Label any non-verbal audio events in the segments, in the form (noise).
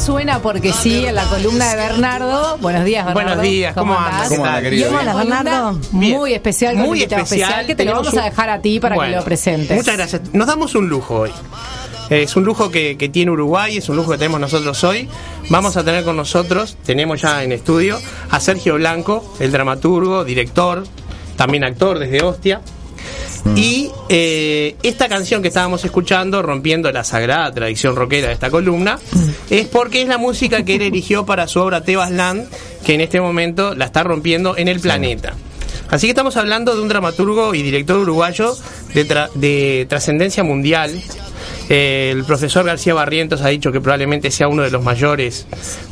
suena porque sí en la columna de Bernardo. Buenos días, Bernardo. Buenos días, ¿cómo andas? ¿Cómo anda, Y querido? Bien. columna Bernardo? muy especial, Muy especial. que te lo vamos a dejar a ti para Bueno, que lo presentes. Muchas gracias. Nos damos un lujo hoy. Es un lujo que, que tiene Uruguay, es un lujo que tenemos nosotros hoy. Vamos a tener con nosotros, tenemos ya en estudio, a Sergio Blanco, el dramaturgo, director, también actor desde Ostia. Y eh, esta canción que estábamos escuchando, rompiendo la sagrada tradición rockera de esta columna, es porque es la música que él eligió para su obra Tebas Land, que en este momento la está rompiendo en el planeta. Así que estamos hablando de un dramaturgo y director uruguayo de, tra- de trascendencia mundial. Eh, el profesor García Barrientos ha dicho que probablemente sea uno de los mayores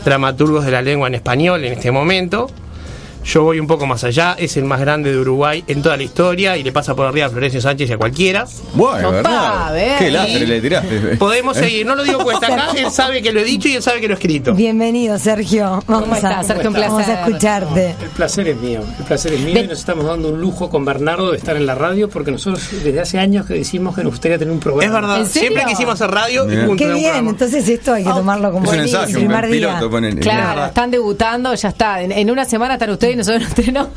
dramaturgos de la lengua en español en este momento. Yo voy un poco más allá, es el más grande de Uruguay en toda la historia y le pasa por arriba a Florencio Sánchez y a cualquiera. Bueno, Opa, ¿verdad? Qué lastre le tiraste. Podemos seguir, no lo digo cuesta acá, él sabe que lo he dicho y él sabe que lo he escrito. Bienvenido, Sergio. Vamos ¿Cómo estás, a, Sergio? Un Vamos a placer. escucharte. El placer es mío, el placer es mío Ven. y nos estamos dando un lujo con Bernardo de estar en la radio porque nosotros desde hace años que decimos que nos gustaría tener un programa. Es verdad, siempre quisimos hacer radio y. Qué un bien, programa. entonces esto hay que tomarlo como Es un ensayo, un primer día. piloto. ponen- Claro, están debutando, ya está. En, en una semana están ustedes nosotros nos tenemos.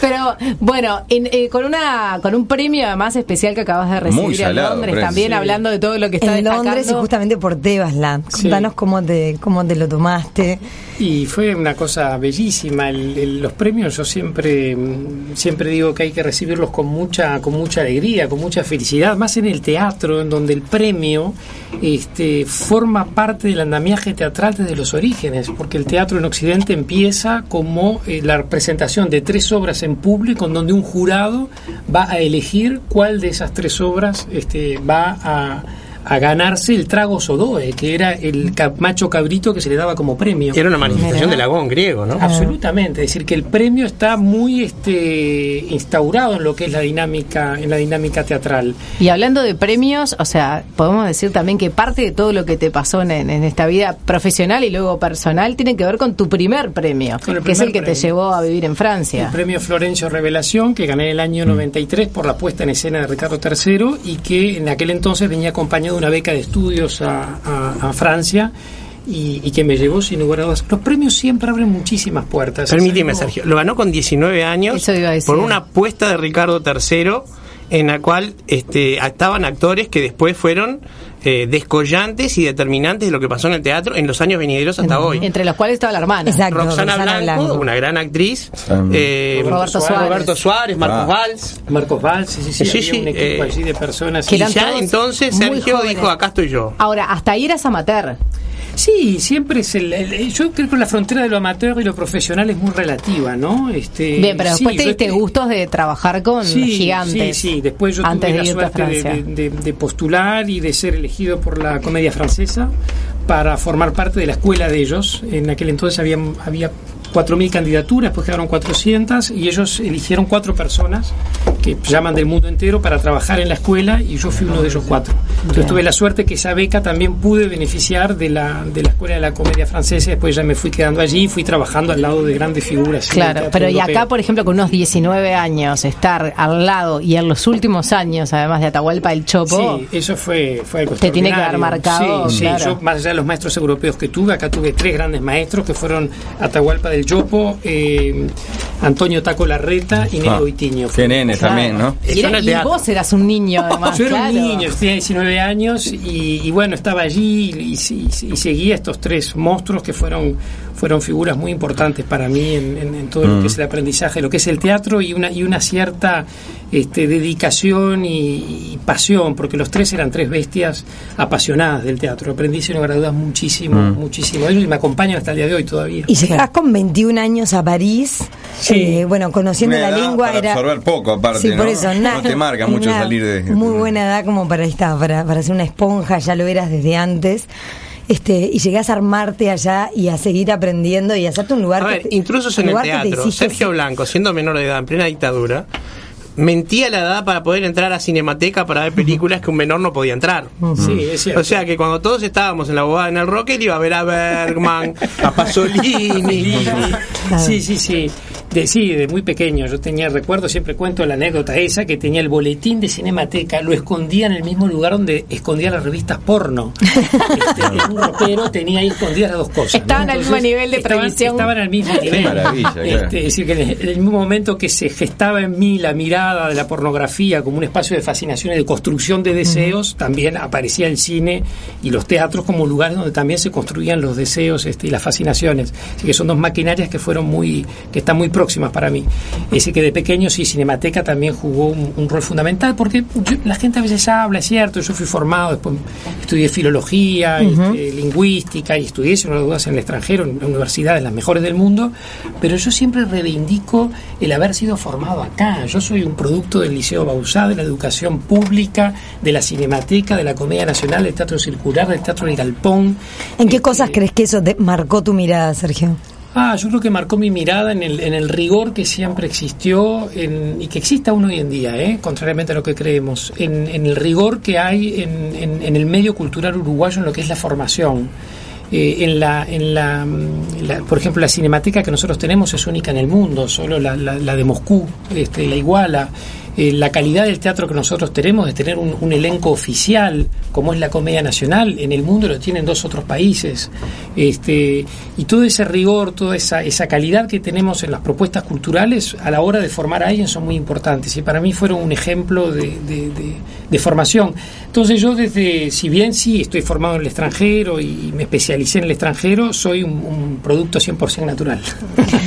Pero bueno, en- eh, con una con un premio además especial que acabas de recibir Muy en Londres, también Sí. hablando de todo lo que está En Londres y destacando. justamente por Tebasland. Sí. Contanos cómo te, cómo te lo tomaste. Y fue una cosa bellísima. El- el- los premios yo siempre siempre digo que hay que recibirlos con mucha con mucha alegría, con mucha felicidad, más en el teatro, en donde el premio este, forma parte del andamiaje teatral desde los orígenes, porque el teatro en Occidente empieza como eh, la presentación de tres obras en público, en donde un jurado va a elegir cuál de esas tres obras este, va a a ganarse el trago sodoe, que era el macho cabrito que se le daba como premio. Era una manifestación del agón griego, ¿no? Absolutamente, es decir que el premio está muy este instaurado en lo que es la dinámica en la dinámica teatral. Y hablando de premios, o sea, podemos decir también que parte de todo lo que te pasó en, en esta vida profesional y luego personal tiene que ver con tu primer premio, que es el que te premio. llevó a vivir en Francia. El premio Florencio Revelación que gané en el año 93 por la puesta en escena de Ricardo III y que en aquel entonces venía acompañado de una beca de estudios a, a- a Francia y, y que me llevó sin lugar a dudas. Los premios siempre abren muchísimas puertas. Permíteme, Sergio. Lo ganó con 19 años por una apuesta de Ricardo III en la cual este, estaban actores que después fueron eh, descollantes y determinantes de lo que pasó en el teatro en los años venideros hasta hoy. Entre los cuales estaba la hermana. Exacto. Roxana, Roxana Blanco, Blanco. una gran actriz, eh, Roberto Suárez. Roberto Suárez, Marcos Ah. Valls. Marcos Valls, sí, sí, sí, Sí, un equipo eh, allí de personas. que Y ya entonces Sergio jóvenes. dijo, acá estoy yo. Ahora, hasta ahí eras amateur. Sí, siempre es el, el- Yo creo que la frontera de lo amateur y lo profesional es muy relativa, ¿no? Este, Bien, pero después sí, te diste te- gustos de trabajar con Sí, gigantes. Sí, sí, después yo antes tuve de la suerte de, Francia. de- de- de postular y de ser elegido por la comedia francesa para formar parte de la escuela de ellos. En aquel entonces había, había 4.000 candidaturas, después quedaron 400 y ellos eligieron cuatro personas que llaman del mundo entero para trabajar en la escuela y yo fui uno de esos cuatro. Entonces tuve la suerte que esa beca también pude beneficiar de la, de la escuela de la comedia francesa, después ya me fui quedando allí y fui trabajando al lado de grandes figuras. Claro, pero y europeo. acá, por ejemplo, con unos 19 años, estar al lado y en los últimos años, además de Atahualpa del Chopo, Sí, eso fue, fue algo Te tiene que haber marcado, Sí, sí, claro. yo, más allá de los maestros europeos que tuve, acá tuve tres grandes maestros que fueron Atahualpa del Chopo, eh, Antonio Taco Larreta y Nero Ah, Itiño. Qué nene también, ¿no? Y, era- vos eras un niño, (laughs) además. Yo era un niño, tenía 19 años y, y bueno, estaba allí y, y- y seguía estos tres monstruos que fueron, fueron figuras muy importantes para mí en, en- en todo lo que es el aprendizaje, lo que es el teatro y una, y una cierta este, dedicación y, y pasión, porque los tres eran tres bestias apasionadas del teatro. Aprendí sin lugar a dudas muchísimo, muchísimo de ellos y me acompañan hasta el día de hoy todavía. Y llegás con 21 años a París. Sí. eh, bueno, conociendo la lengua para era. absorber poco, aparte, Sí, por ¿no? eso. No te marca mucho salir de- Muy buena edad como para, esta, para, para ser una esponja, ya lo eras desde antes. Este, y llegás a armarte allá y a seguir aprendiendo y a hacerte un lugar A que ver, te- intrusos en el que te teatro. Sergio ser- Blanco, siendo menor de edad, en plena dictadura, mentía la edad para poder entrar a Cinemateca para ver películas que un menor no podía entrar. Sí, es cierto. O sea que cuando todos estábamos en la bobada en el rock, él iba a ver a Bergman, a (laughs) Pasolini. Sí, sí, sí. De, sí, de muy pequeño. Yo tenía, recuerdo, siempre cuento la anécdota esa, que tenía el boletín de Cinemateca, lo escondía en el mismo lugar donde escondía las revistas porno. (laughs) Este, un rockero tenía ahí escondidas las dos cosas. ¿no? Estaban al mismo nivel de previsión. Estaban al mismo nivel. maravilla, claro. Este, es decir, que en el, mismo momento que se gestaba en mí la mirada de la pornografía como un espacio de fascinación y de construcción de deseos, también aparecía el cine y los teatros como lugares donde también se construían los deseos este, y las fascinaciones. Así que son dos maquinarias que fueron muy, que están muy próximas para mí. Es decir, que de pequeño sí, Cinemateca también jugó un, un rol fundamental, porque yo- la gente a veces habla, es cierto, yo fui formado, después estudié filología, este, lingüística y estudié, sin dudas, en el extranjero, en universidades las mejores del mundo, pero yo siempre reivindico el haber sido formado acá. Yo soy un producto del Liceo Bausá, de la educación pública, de la Cinemateca, de la Comedia Nacional, del Teatro Circular, del Teatro del Galpón. ¿En qué Este, cosas crees que eso te marcó tu mirada, Sergio? Ah, yo creo que marcó mi mirada en el, en el rigor que siempre existió en- y que existe aún hoy en día, ¿eh? contrariamente a lo que creemos, en, en el rigor que hay en, en- en el medio cultural uruguayo en lo que es la formación. Eh, en la, en la, mm, la- por ejemplo, la cinemateca que nosotros tenemos es única en el mundo, solo la, la- la de Moscú, este, la iguala. Eh, la calidad del teatro que nosotros tenemos de tener un, un elenco oficial como es la Comedia Nacional en el mundo lo tienen dos otros países. Este y todo ese rigor toda esa, esa calidad que tenemos en las propuestas culturales a la hora de formar a alguien son muy importantes. Y para mí fueron un ejemplo de, de- de- de formación. Entonces yo desde si bien sí estoy formado en el extranjero y me especialicé en el extranjero soy un, un producto 100% natural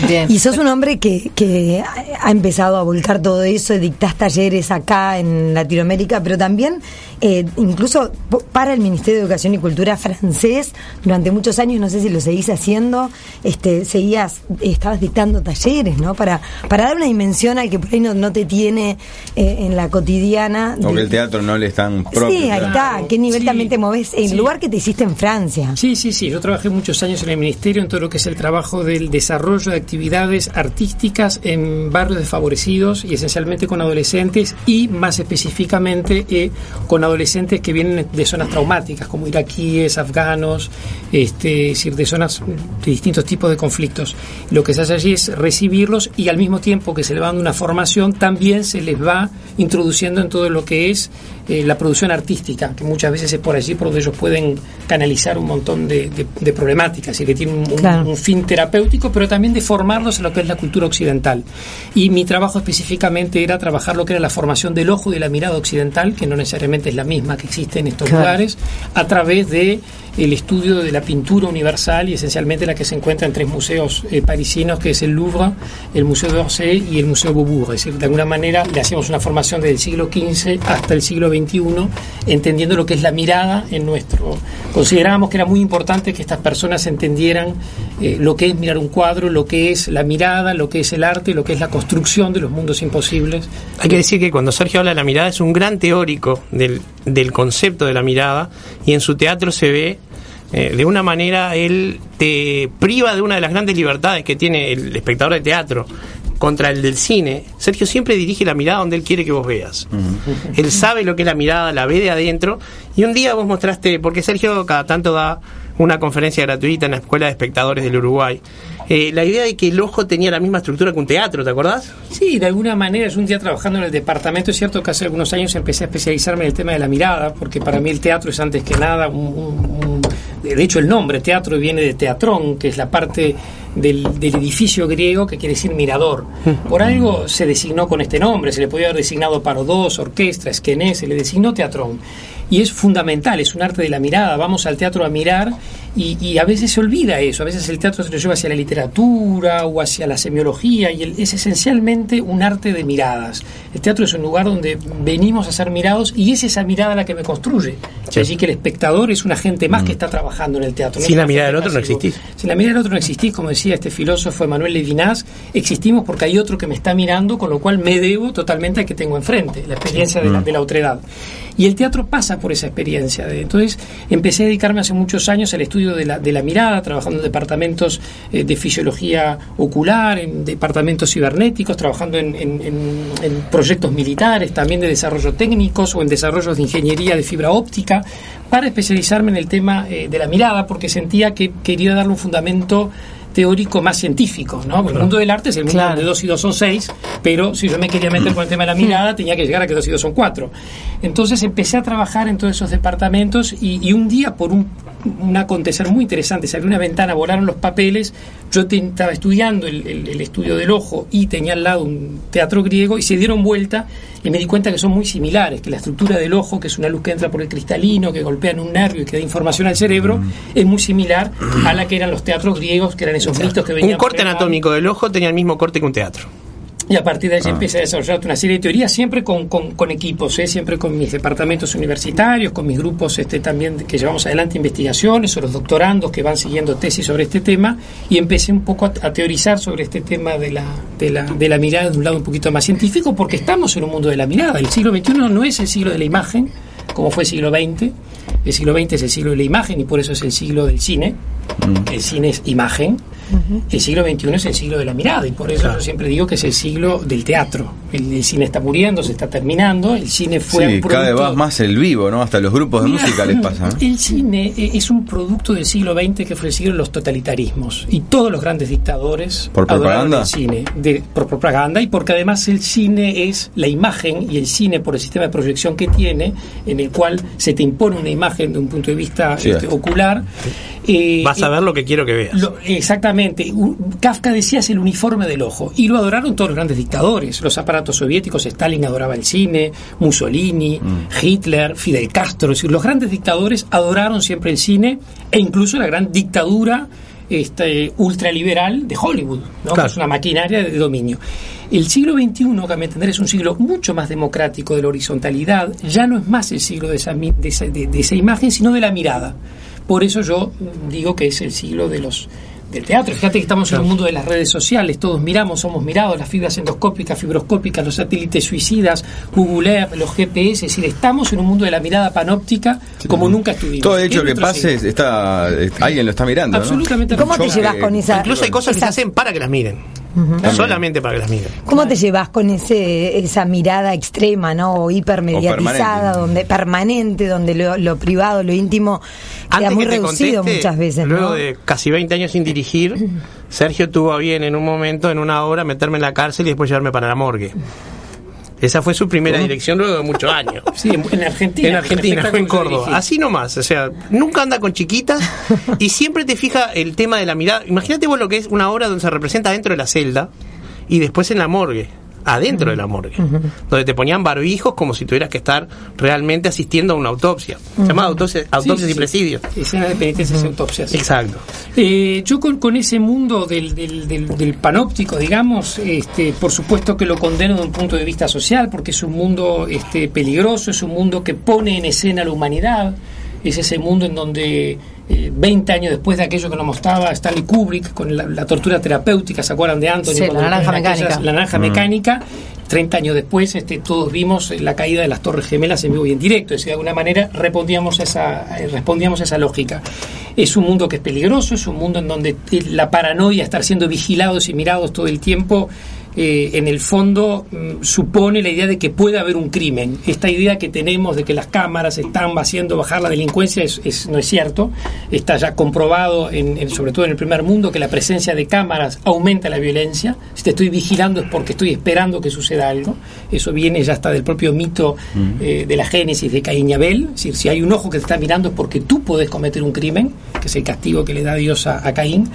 Bien. Y sos un hombre que, que ha empezado a volcar todo eso, dictás talleres acá en Latinoamérica, pero también eh, incluso para el Ministerio de Educación y Cultura francés durante muchos años, no sé si lo seguís haciendo, este, seguías, estabas dictando talleres, ¿no? Para, para dar una dimensión al que por ahí no, no te tiene eh, en la cotidiana. O de- que el teatro no le es tan propio. Sí, ahí claro. está. ¿Qué nivel Sí, también te moves? El sí. lugar que te hiciste en Francia. Sí, sí, sí. Yo trabajé muchos años en el ministerio en todo lo que es el trabajo del desarrollo de actividades artísticas en barrios desfavorecidos y esencialmente con adolescentes y más específicamente eh, con adolescentes que vienen de zonas traumáticas como iraquíes, afganos, este, es decir, de zonas de distintos tipos de conflictos. Lo que se hace allí es recibirlos y al mismo tiempo que se les va dando una formación también se les va introduciendo en todo lo que es eh, la producción artística, que muchas veces es por allí por donde ellos pueden canalizar un montón de, de- de problemáticas y que tiene un, un- Claro. un fin terapéutico, pero también de formarlos en lo que es la cultura occidental. Y mi trabajo específicamente era trabajar lo que era la formación del ojo y de la mirada occidental, que no necesariamente es la misma que existe en estos Claro. lugares, a través de el estudio de la pintura universal y esencialmente la que se encuentra en tres museos eh, parisinos, que es el Louvre, el Museo d'Orsay y el Museo Beaubourg. Es decir, de alguna manera le hacíamos una formación desde el siglo XV hasta el siglo XXI, entendiendo lo que es la mirada en nuestro... Considerábamos que era muy importante que estas personas entendieran eh, lo que es mirar un cuadro, lo que es la mirada, lo que es el arte, lo que es la construcción de los mundos imposibles. Hay que decir que cuando Sergio habla de la mirada es un gran teórico del, del concepto de la mirada y en su teatro se ve eh, de una manera él te priva de una de las grandes libertades que tiene el espectador de teatro contra el del cine. Sergio siempre dirige la mirada donde él quiere que vos veas. Él sabe lo que es la mirada, la ve de adentro y un día vos mostraste, porque Sergio cada tanto da una conferencia gratuita en la Escuela de Espectadores del Uruguay, eh, la idea de que el ojo tenía la misma estructura que un teatro, ¿te acordás? Sí, de alguna manera, yo un día trabajando en el departamento, es cierto que hace algunos años empecé a especializarme en el tema de la mirada, porque para mí el teatro es antes que nada un... un- un- de hecho, el nombre teatro viene de teatrón, que es la parte del, del edificio griego que quiere decir mirador. Por algo se designó con este nombre, se le podía haber designado parodos, orquestra, esquené, se le designó teatrón. Y es fundamental, es un arte de la mirada. Vamos al teatro a mirar y, y a veces se olvida eso. A veces el teatro se lo lleva hacia la literatura o hacia la semiología y el- es esencialmente un arte de miradas. El teatro es un lugar donde venimos a ser mirados y es esa mirada la que me construye. Sí. Allí que el espectador es un agente más que está trabajando en el teatro. no Sin es la mirada del otro no existís. Sin la mirada del otro no existís, como decía este filósofo Emanuel Levinas, existimos porque hay otro que me está mirando, con lo cual me debo totalmente al que tengo enfrente, la experiencia de la, de la otredad. Y el teatro pasa por esa experiencia. De, entonces empecé a dedicarme hace muchos años al estudio estudio de la, de la mirada, trabajando en departamentos eh, de fisiología ocular, en departamentos cibernéticos, trabajando en, en- en- en proyectos militares, también de desarrollo técnicos o en desarrollos de ingeniería de fibra óptica, para especializarme en el tema eh, de la mirada, porque sentía que quería darle un fundamento teórico más científico, ¿no? El mundo del arte es el mundo Claro. donde dos y dos son seis, pero si yo me quería meter con el tema de la mirada, tenía que llegar a que dos y dos son cuatro. Entonces empecé a trabajar en todos esos departamentos y, y un día, por un, un acontecer muy interesante, se abrió una ventana, volaron los papeles, yo te- estaba estudiando el, el- el estudio del ojo y tenía al lado un teatro griego y se dieron vuelta y me di cuenta que son muy similares, que la estructura del ojo, que es una luz que entra por el cristalino, que golpea en un nervio y que da información al cerebro, es muy similar a la que eran los teatros griegos, que eran esos mitos que venían Un corte anatómico del ojo tenía el mismo corte que un teatro. Y a partir de ahí empecé a desarrollar una serie de teorías, siempre con, con- con equipos, ¿eh? siempre con mis departamentos universitarios, con mis grupos este, también que llevamos adelante investigaciones, o los doctorandos que van siguiendo tesis sobre este tema, y empecé un poco a, a teorizar sobre este tema de la, de, la, de la mirada de un lado un poquito más científico, porque estamos en un mundo de la mirada. El siglo XXI no es el siglo de la imagen, como fue el siglo XX. El siglo XX es el siglo de la imagen y por eso es el siglo del cine. El cine es imagen. El siglo XXI es el siglo de la mirada y por eso yo siempre digo que es el siglo del teatro. El, el cine está muriendo, se está terminando. El cine fue Sí, un cada vez producto- va más el vivo, ¿no? Hasta los grupos de Mira, música les pasa. ¿no? El cine eh, es un producto del siglo XX que fue el siglo de los totalitarismos. Y todos los grandes dictadores ¿Por adoraron propaganda? el cine. De, por propaganda y porque además el cine es la imagen y el cine por el sistema de proyección que tiene, en el cual se te impone una imagen de un punto de vista Sí. este, ocular. Eh, Vas a ver lo que quiero que veas. lo- exactamente. U- Kafka decía es el uniforme del ojo. Y lo adoraron todos los grandes dictadores. Los aparatos soviéticos, Stalin adoraba el cine, Mussolini, Hitler, Fidel Castro. Es decir, los grandes dictadores adoraron siempre el cine e incluso la gran dictadura este, ultraliberal de Hollywood, ¿no? Claro. que es una maquinaria de dominio. El siglo XXI, que a mi entender es un siglo mucho más democrático de la horizontalidad, ya no es más el siglo de esa, mi- de esa, de- de esa imagen, sino de la mirada. Por eso yo digo que es el siglo de los del teatro. Fíjate que estamos en un mundo de las redes sociales, todos miramos, somos mirados, las fibras endoscópicas, fibroscópicas, los satélites suicidas, Google Earth, los GPS, es decir, estamos en un mundo de la mirada panóptica como nunca estuvimos. Todo hecho ¿Qué que pase siglo? está, alguien lo está mirando, ¿no? Absolutamente. ¿Cómo te llevas eh, con esa... Incluso hay cosas que se hacen para que las miren. Solamente para que las miren. ¿Cómo te llevas con ese esa mirada extrema, no? O hipermediatizada, O permanente. donde permanente, donde lo, lo privado, lo íntimo queda muy que reducido conteste, muchas veces, luego ¿no? de casi 20 años sin dirigir, (clears throat) Sergio tuvo a bien en un momento, en una obra, meterme en la cárcel y después llevarme para la morgue. Esa fue su primera dirección luego de muchos años. (laughs) Sí, en, en Argentina. En Argentina, fue en Córdoba. Así nomás, o sea, nunca anda con chiquitas (laughs) y siempre te fija el tema de la mirada. Imagínate vos lo que es una obra donde se representa dentro de la celda y después en la morgue, adentro de la morgue, donde te ponían barbijos como si tuvieras que estar realmente asistiendo a una autopsia. Se llama autopsia, autopsias Sí, y presidios. Escenas de penitencias y autopsias. Exacto. Eh, yo con, con ese mundo del, del, del- del panóptico, digamos, este, por supuesto que lo condeno de un punto de vista social, porque es un mundo este, peligroso, es un mundo que pone en escena a la humanidad, es ese mundo en donde eh, 20 años después de aquello que nos mostraba Stanley Kubrick con la, la tortura terapéutica, ¿se acuerdan de Anthony? Sí, la naranja ponen aquellas- mecánica. La naranja mecánica. 30 años después, este, todos vimos la caída de las Torres Gemelas en vivo y en directo. Es decir, de alguna manera respondíamos a esa, eh, respondíamos a esa lógica. Es un mundo que es peligroso, es un mundo en donde eh, la paranoia, estar siendo vigilados y mirados todo el tiempo, eh, en el fondo mm, supone la idea de que puede haber un crimen. Esta idea que tenemos de que las cámaras están haciendo bajar la delincuencia es, es- no es cierto. Está ya comprobado, en, en- sobre todo en el primer mundo, que la presencia de cámaras aumenta la violencia. Si te estoy vigilando es porque estoy esperando que suceda algo. Eso viene ya hasta del propio mito eh, de la génesis de Caín y Abel. Es decir, si hay un ojo que te está mirando es porque tú podés cometer un crimen, que es el castigo que le da Dios a- a Caín.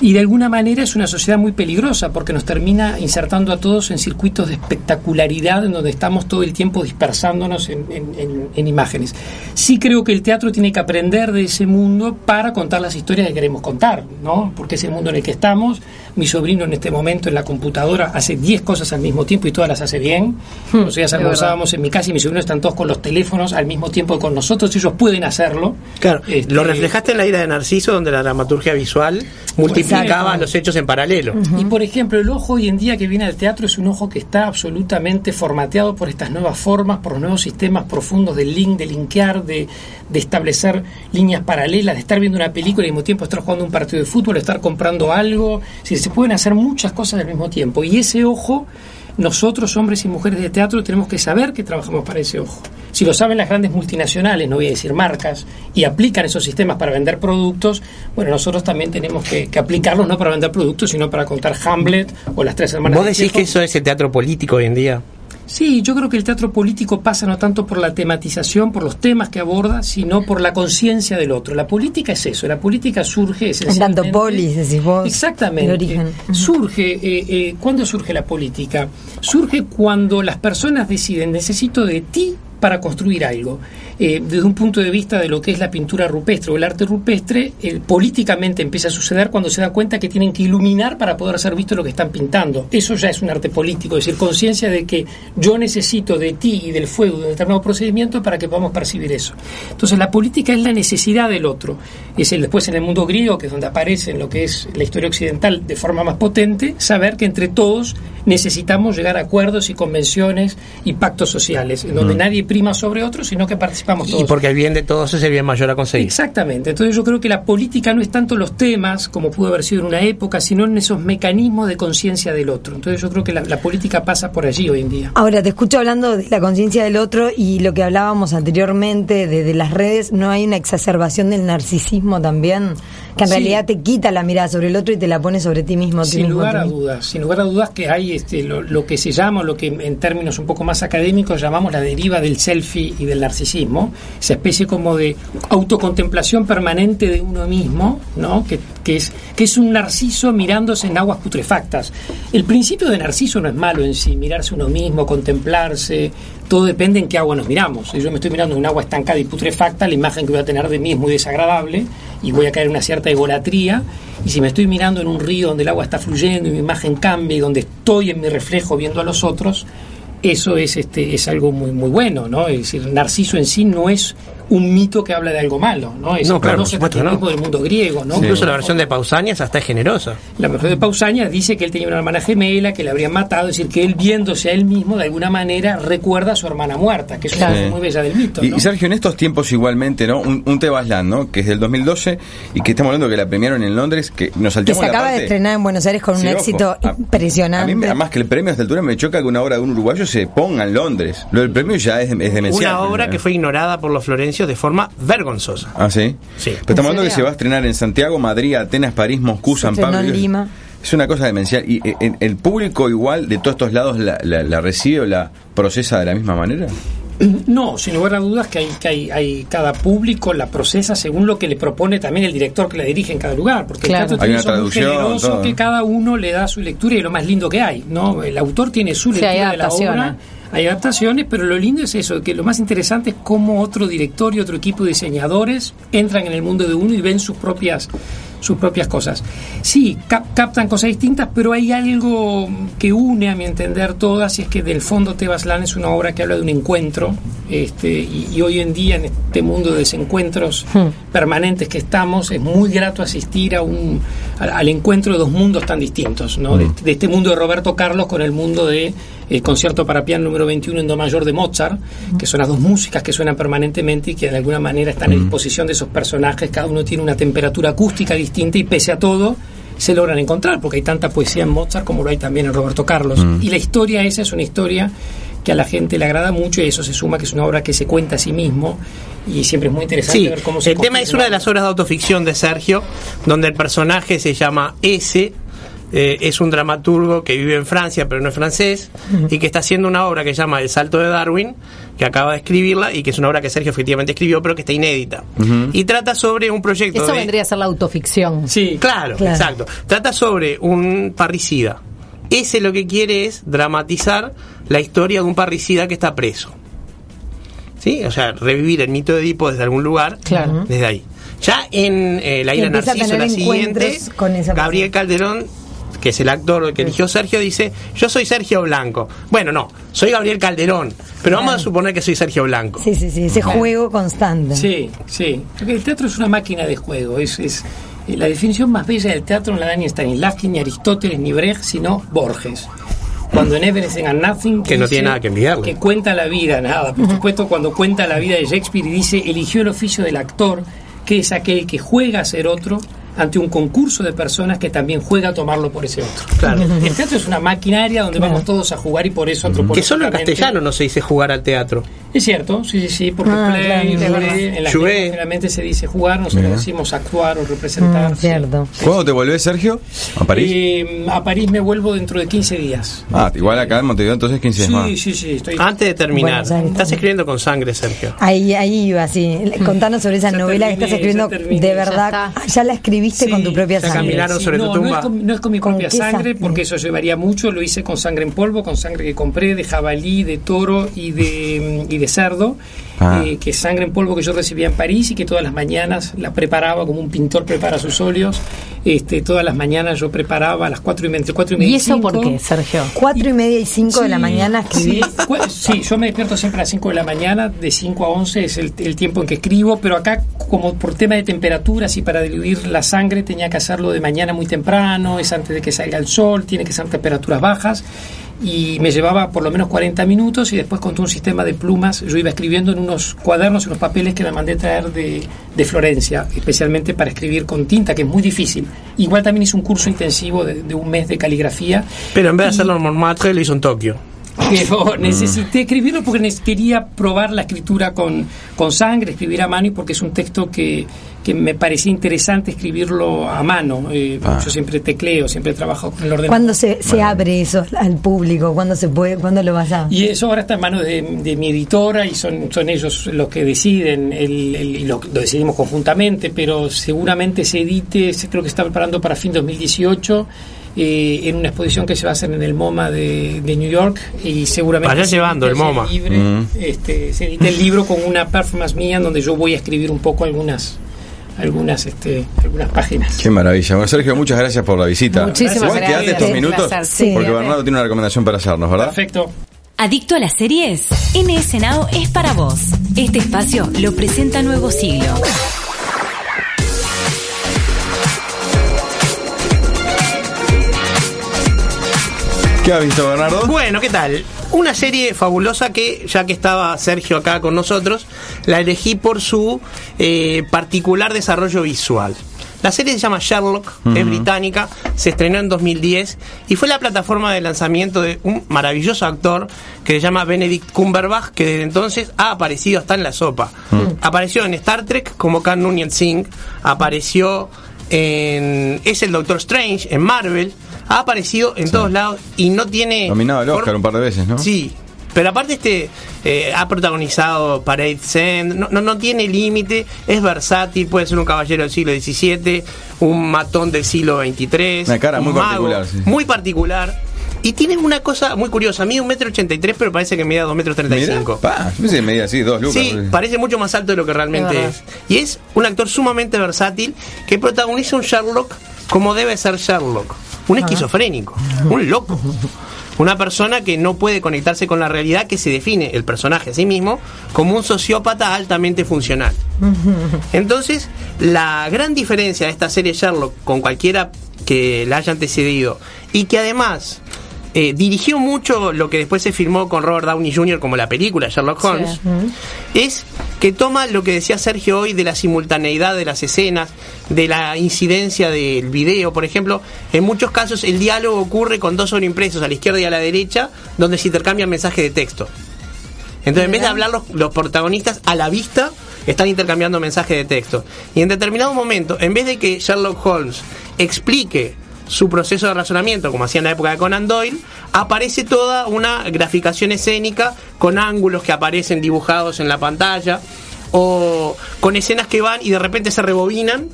Y de alguna manera es una sociedad muy peligrosa porque nos termina insertando a todos en circuitos de espectacularidad en donde estamos todo el tiempo dispersándonos en, en- en- en imágenes. Sí creo que el teatro tiene que aprender de ese mundo para contar las historias que queremos contar, ¿no? Porque es el mundo en el que estamos. Mi sobrino en este momento en la computadora hace 10 cosas al mismo tiempo y todas las hace bien. Los días es almorzábamos en mi casa y mis sobrinos están todos con los teléfonos al mismo tiempo que con nosotros. Ellos pueden hacerlo. Claro, Este, lo reflejaste en la ira de Narciso, donde la dramaturgia visual multiplica los hechos en paralelo. Y por ejemplo, el ojo hoy en día que viene al teatro es un ojo que está absolutamente formateado por estas nuevas formas, por los nuevos sistemas profundos del link, de linkear, de, de establecer líneas paralelas, de estar viendo una película y al mismo tiempo estar jugando un partido de fútbol, estar comprando algo. Decir, se pueden hacer muchas cosas al mismo tiempo. Y ese ojo, nosotros, hombres y mujeres de teatro, tenemos que saber que trabajamos para ese ojo. Si lo saben las grandes multinacionales, no voy a decir marcas, y aplican esos sistemas para vender productos, bueno, nosotros también tenemos que, que aplicarlos no para vender productos, sino para contar Hamlet o las tres hermanas. ¿Vos de decís que eso es el teatro político hoy en día? Sí, yo creo que el teatro político pasa no tanto por la tematización, por los temas que aborda, sino por la conciencia del otro. La política es eso, la política surge esencialmente... tanto polis, decís vos, Exactamente. el origen. Surge, eh, eh, ¿cuándo surge la política? Surge cuando las personas deciden, necesito de ti para construir algo. Eh, desde un punto de vista de lo que es la pintura rupestre o el arte rupestre, eh, políticamente empieza a suceder cuando se dan cuenta que tienen que iluminar para poder hacer visto lo que están pintando. Eso ya es un arte político, es decir, conciencia de que yo necesito de ti y del fuego de un determinado procedimiento para que podamos percibir eso. Entonces la política es la necesidad del otro. Es el, después en el mundo griego, que es donde aparece en lo que es la historia occidental de forma más potente, saber que entre todos necesitamos llegar a acuerdos y convenciones y pactos sociales, en donde nadie prima sobre otro, sino que todos. Y porque el bien de todos es el bien mayor a conseguir. Exactamente. Entonces yo creo que la política no es tanto los temas, como pudo haber sido en una época, sino en esos mecanismos de conciencia del otro. Entonces yo creo que la, la política pasa por allí hoy en día. Ahora, te escucho hablando de la conciencia del otro y lo que hablábamos anteriormente de, de las redes, ¿no hay una exacerbación del narcisismo también? Que en Sí. realidad te quita la mirada sobre el otro y te la pone sobre ti mismo. ti Sin mismo, lugar a dudas, sin lugar a dudas que hay este, lo, lo que se llama, lo que en términos un poco más académicos llamamos la deriva del selfie y del narcisismo, esa especie como de autocontemplación permanente de uno mismo, ¿no? que, que es, que es un narciso mirándose en aguas putrefactas. El principio de narciso no es malo en sí, mirarse uno mismo, contemplarse, todo depende en qué agua nos miramos. Si yo me estoy mirando en un agua estancada y putrefacta, la imagen que voy a tener de mí es muy desagradable y voy a caer en una cierta egolatría. Y si me estoy mirando en un río donde el agua está fluyendo y mi imagen cambia y donde estoy en mi reflejo viendo a los otros, eso es este es algo muy muy bueno, ¿no? Es decir, Narciso en sí no es un mito que habla de algo malo, ¿no? Es No, un claro, por conoce supuesto que no. del mundo griego, ¿no? Incluso la versión de Pausanias hasta es generosa. La mujer de Pausanias dice que él tenía una hermana gemela, que la habrían matado, es decir, que él viéndose a él mismo de alguna manera recuerda a su hermana muerta, que es una cosa muy bella del mito, Y, ¿no? y Sergio, en estos tiempos igualmente, ¿no? Un, un Tebasland, ¿no? Que es del 2012 y que estamos hablando que la premiaron en Londres, que nos Que saltamos se la acaba parte- de estrenar en Buenos Aires con un ojo. éxito A- impresionante. A mí, además que el premio a esta altura me choca que una obra de un uruguayo se ponga en Londres. Lo del premio ya es, es demencial. Una obra que fue ignorada por los de forma vergonzosa. Ah, sí. Sí. Pero estamos hablando que se va a estrenar en Santiago, Madrid, Atenas, París, Moscú, Se San Pablo. en Lima. Es una cosa demencial. ¿Y eh, el, el público igual de todos estos lados la, la- la recibe o la procesa de la misma manera? No, sin lugar a dudas que hay, que hay, hay cada público la procesa según lo que le propone también el director que la dirige en cada lugar, porque Claro. el teatro Hay tiene una eso muy traducción, generoso todo. que cada uno le da su lectura y es lo más lindo que hay, ¿no? El autor tiene su Sí, lectura hay de la obra, hay adaptaciones, pero lo lindo es eso, que lo más interesante es cómo otro director y otro equipo de diseñadores entran en el mundo de uno y ven sus propias sus propias cosas. Sí, cap- captan cosas distintas, pero hay algo que une, a mi entender, todas, y es que del fondo Tebas Lan es una obra que habla de un encuentro, este, y, y hoy en día en este mundo de desencuentros permanentes que estamos, es muy grato asistir a un, al, al encuentro de dos mundos tan distintos, ¿no? de, de este mundo de Roberto Carlos con el mundo de el concierto para piano número 21 en Do mayor de Mozart, que son las dos músicas que suenan permanentemente y que de alguna manera están en disposición de esos personajes, cada uno tiene una temperatura acústica distinta y pese a todo se logran encontrar, porque hay tanta poesía en Mozart como lo hay también en Roberto Carlos. Y la historia esa es una historia que a la gente le agrada mucho y eso se suma que es una obra que se cuenta a sí mismo y siempre es muy interesante Sí, ver cómo se el tema es una de las obras de autoficción de Sergio, donde el personaje se llama S. eh, es un dramaturgo que vive en Francia, pero no es francés, y que está haciendo una obra que se llama El Salto de Darwin, que acaba de escribirla, y que es una obra que Sergio efectivamente escribió, pero que está inédita. Y trata sobre un proyecto Eso de... vendría a ser la autoficción. Sí, Claro, Claro. exacto. Trata sobre un parricida. Ese lo que quiere es dramatizar la historia de un parricida que está preso. ¿Sí? O sea, revivir el mito de Edipo desde algún lugar, Claro. desde ahí. Ya en eh, La Y Isla empieza a Narciso, la siguiente, con esa Gabriel Calderón, que es el actor que eligió Sergio, dice, yo soy Sergio Blanco. Bueno, no, soy Gabriel Calderón, pero vamos a suponer que soy Sergio Blanco. Sí, sí, sí, ese juego constante. Sí, sí. Porque el teatro es una máquina de juego, es, es, Eh, la definición más bella del teatro no la da ni Stanislavski, ni Aristóteles, ni Brecht, sino Borges. Cuando en Everything and Nothing... Que no dice tiene nada que envidiarle. Que cuenta la vida, nada. Por supuesto, cuando cuenta la vida de Shakespeare y dice, eligió el oficio del actor, que es aquel que juega a ser otro ante un concurso de personas que también juega a tomarlo por ese otro. Claro. El teatro es una maquinaria donde vamos todos a jugar y por eso Que solo en antropológicamente- castellano no se dice jugar al teatro. Es cierto, sí, sí, sí, porque Ah, play, claro, jugué, verdad. en la generalmente se dice jugar, nosotros decimos actuar o representar. Mm, cierto. ¿Cuándo te volvés, Sergio? ¿A París? Eh, a París me vuelvo dentro de 15 días. Ah, igual acá en Montevideo entonces 15 días más. Sí, sí, sí, estoy... Antes de terminar, estás escribiendo con sangre, Sergio. Ahí, ahí iba, sí. (laughs) Contanos sobre esa Ya novela que estás escribiendo terminé, de ya verdad. está. Ah, Ya, la Sí, con tu propia sangre. caminaron sobre no, tu tumba. No es, con, no es con mi ¿Con propia sangre, sangre? porque eso llevaría mucho. Lo hice con sangre en polvo, con sangre que compré de jabalí, de toro y de, y de cerdo. Ah. eh, que es sangre en polvo que yo recibía en París y que todas las mañanas la preparaba como un pintor prepara sus óleos. Este, todas las mañanas yo preparaba a las cuatro y media, entre cuatro y media. ¿Y eso por cinco. qué, Sergio? Cuatro y media y cinco de la mañana escribís. Sí, sí, yo me despierto siempre a las 5 de la mañana, de 5 a 11 es el, el tiempo en que escribo, pero acá como por tema de temperaturas y para diluir la sangre tenía que hacerlo de mañana muy temprano, es antes de que salga el sol, tiene que ser temperaturas bajas y me llevaba por lo menos 40 minutos y después con todo un sistema de plumas yo iba escribiendo en unos cuadernos, en unos papeles que me mandé traer de, de Florencia, especialmente para escribir con tinta, que es muy difícil. Igual también hice un curso intensivo de, de un mes de caligrafía Pero en vez de hacerlo en Montmartre, lo hizo en Tokio. Pero necesité escribirlo porque quería probar la escritura con, con sangre, escribir a mano y porque es un texto que, que me parecía interesante escribirlo a mano. Eh, Ah. Yo siempre tecleo, siempre trabajo con el ordenador. ¿Cuándo se, se abre eso al público? ¿Cuándo se puede? ¿Cuándo lo vas a...? Y eso ahora está en manos de, de mi editora y son, son ellos los que deciden, el, el- y lo, lo decidimos conjuntamente, pero seguramente se edite, se- creo que está preparando para fin 2018. Eh, en una exposición que se va a hacer en el MoMA de, de New York y seguramente Vaya se llevando el MoMA. libre, Mm. este, se edite el libro con una performance mía en donde yo voy a escribir un poco algunas algunas este, algunas páginas. Qué maravilla. Bueno, Sergio, muchas gracias por la visita. Muchísimas Igual gracias. quedate estos minutos sí. porque. Bernardo tiene una recomendación para hacernos, ¿verdad? Perfecto. ¿Adicto a las series? NS Now es para vos. Este espacio lo presenta Nuevo Siglo. ¿Qué has visto, Bernardo? Bueno, ¿qué tal? Una serie fabulosa que, ya que estaba Sergio acá con nosotros, la elegí por su eh, particular desarrollo visual. La serie se llama Sherlock, es británica, se estrenó en 2010 y fue la plataforma de lanzamiento de un maravilloso actor que se llama Benedict Cumberbatch, que desde entonces ha aparecido hasta en la sopa. Apareció en Star Trek como Khan Noonien Singh, apareció en... es el Doctor Strange, en Marvel, ha aparecido en todos lados y no tiene... Nominado al Oscar un par de veces, ¿no? Sí, pero aparte este eh, ha protagonizado Parade Send, no, no, no tiene límite, es versátil, puede ser un caballero del siglo XVII, un matón del siglo XXIII. Una cara un muy mago, particular, sí. Muy particular. Y tiene una cosa muy curiosa, mide un metro ochenta y tres, pero parece que mide dos metros treinta y cinco. medía así, dos lucas. Sí, parece mucho más alto de lo que realmente es. Y es un actor sumamente versátil que protagoniza un Sherlock como debe ser Sherlock. Un esquizofrénico, un loco. Una persona que no puede conectarse con la realidad, que se define el personaje a sí mismo como un sociópata altamente funcional. Entonces, la gran diferencia de esta serie Sherlock con cualquiera que la haya antecedido y que además eh, dirigió mucho lo que después se filmó con Robert Downey Jr. como la película Sherlock Holmes, es que toma lo que decía Sergio hoy de la simultaneidad de las escenas, de la incidencia del video, por ejemplo, en muchos casos el diálogo ocurre con dos sobreimpresos a la izquierda y a la derecha, donde se intercambian mensajes de texto. Entonces, en vez de hablar los, los protagonistas a la vista, están intercambiando mensajes de texto. Y en determinado momento, en vez de que Sherlock Holmes explique su proceso de razonamiento, como hacía en la época de Conan Doyle, aparece toda una graficación escénica con ángulos que aparecen dibujados en la pantalla o con escenas que van y de repente se rebobinan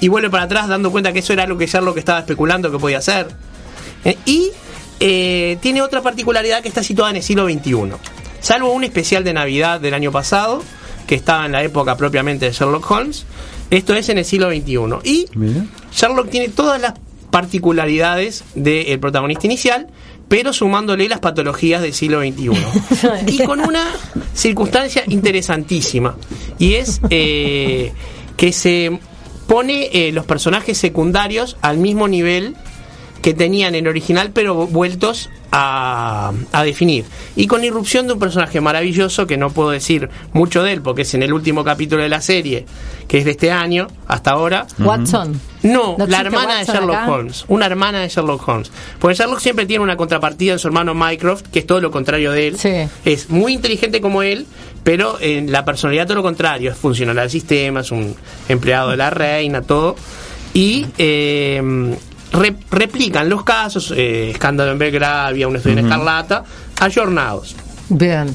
y vuelve para atrás dando cuenta que eso era lo que Sherlock estaba especulando que podía hacer. Eh, y eh, tiene otra particularidad que está situada en el siglo XXI. Salvo un especial de Navidad del año pasado, que estaba en la época propiamente de Sherlock Holmes, esto es en el siglo XXI. Y Mira. Sherlock tiene todas las particularidades del protagonista inicial, pero sumándole las patologías del siglo XXI. (laughs) y con una circunstancia interesantísima, y es eh, que se pone eh, los personajes secundarios al mismo nivel que tenían en el original, pero vueltos a, a definir. Y con la irrupción de un personaje maravilloso, que no puedo decir mucho de él, porque es en el último capítulo de la serie, que es de este año, hasta ahora. Watson. No, ¿No la hermana de Sherlock acá? Holmes. Una hermana de Sherlock Holmes. Porque Sherlock siempre tiene una contrapartida en su hermano Mycroft, que es todo lo contrario de él. Sí. Es muy inteligente como él, pero en la personalidad todo lo contrario. Es funcional al sistema, es un empleado de la reina, todo. Y eh, re- replican los casos, eh, escándalo en Belgravia, un estudio en Escarlata, ayornados. Bien.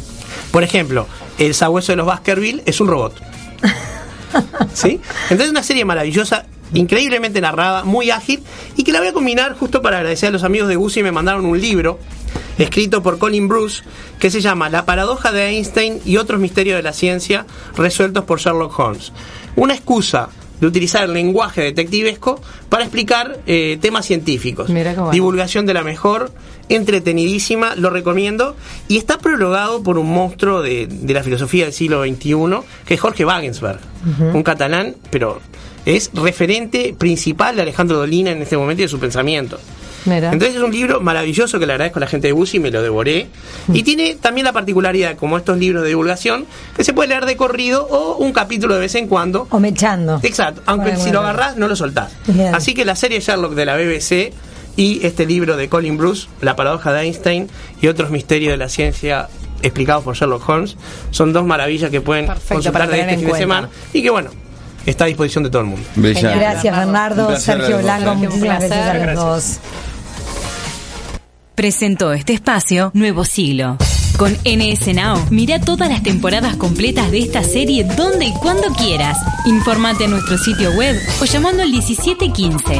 Por ejemplo, el sabueso de los Baskerville es un robot. (laughs) ¿Sí? Entonces una serie maravillosa, increíblemente narrada, muy ágil, y que la voy a combinar justo para agradecer a los amigos de Guzzi, me mandaron un libro escrito por Colin Bruce que se llama La paradoja de Einstein y otros misterios de la ciencia resueltos por Sherlock Holmes. Una excusa de utilizar el lenguaje detectivesco para explicar eh, temas científicos. Mira qué bueno. Divulgación de la mejor, entretenidísima, lo recomiendo. Y está prologado por un monstruo de, de la filosofía del siglo XXI, que es Jorge Wagensberg, un catalán, pero es referente principal de Alejandro Dolina en este momento y de su pensamiento. Mira. Entonces es un libro maravilloso que le agradezco a la gente de Busi, me lo devoré. Y tiene también la particularidad, como estos libros de divulgación, que se puede leer de corrido o un capítulo de vez en cuando. O mechando. Exacto, aunque Bueno, si lo agarrás no lo soltás. Bien. Así que la serie Sherlock de la BBC y este libro de Colin Bruce, La paradoja de Einstein y otros misterios de la ciencia explicados por Sherlock Holmes, son dos maravillas que pueden Perfecto, consultar de este fin de cuenta. semana y que bueno, está a disposición de todo el mundo. Brillante. Gracias, Bernardo. Sergio. Blanco, muchísimas gracias a los dos. Presentó este espacio Nuevo Siglo. Con NS Now, mira todas las temporadas completas de esta serie donde y cuando quieras. Informate en nuestro sitio web o llamando al 1715.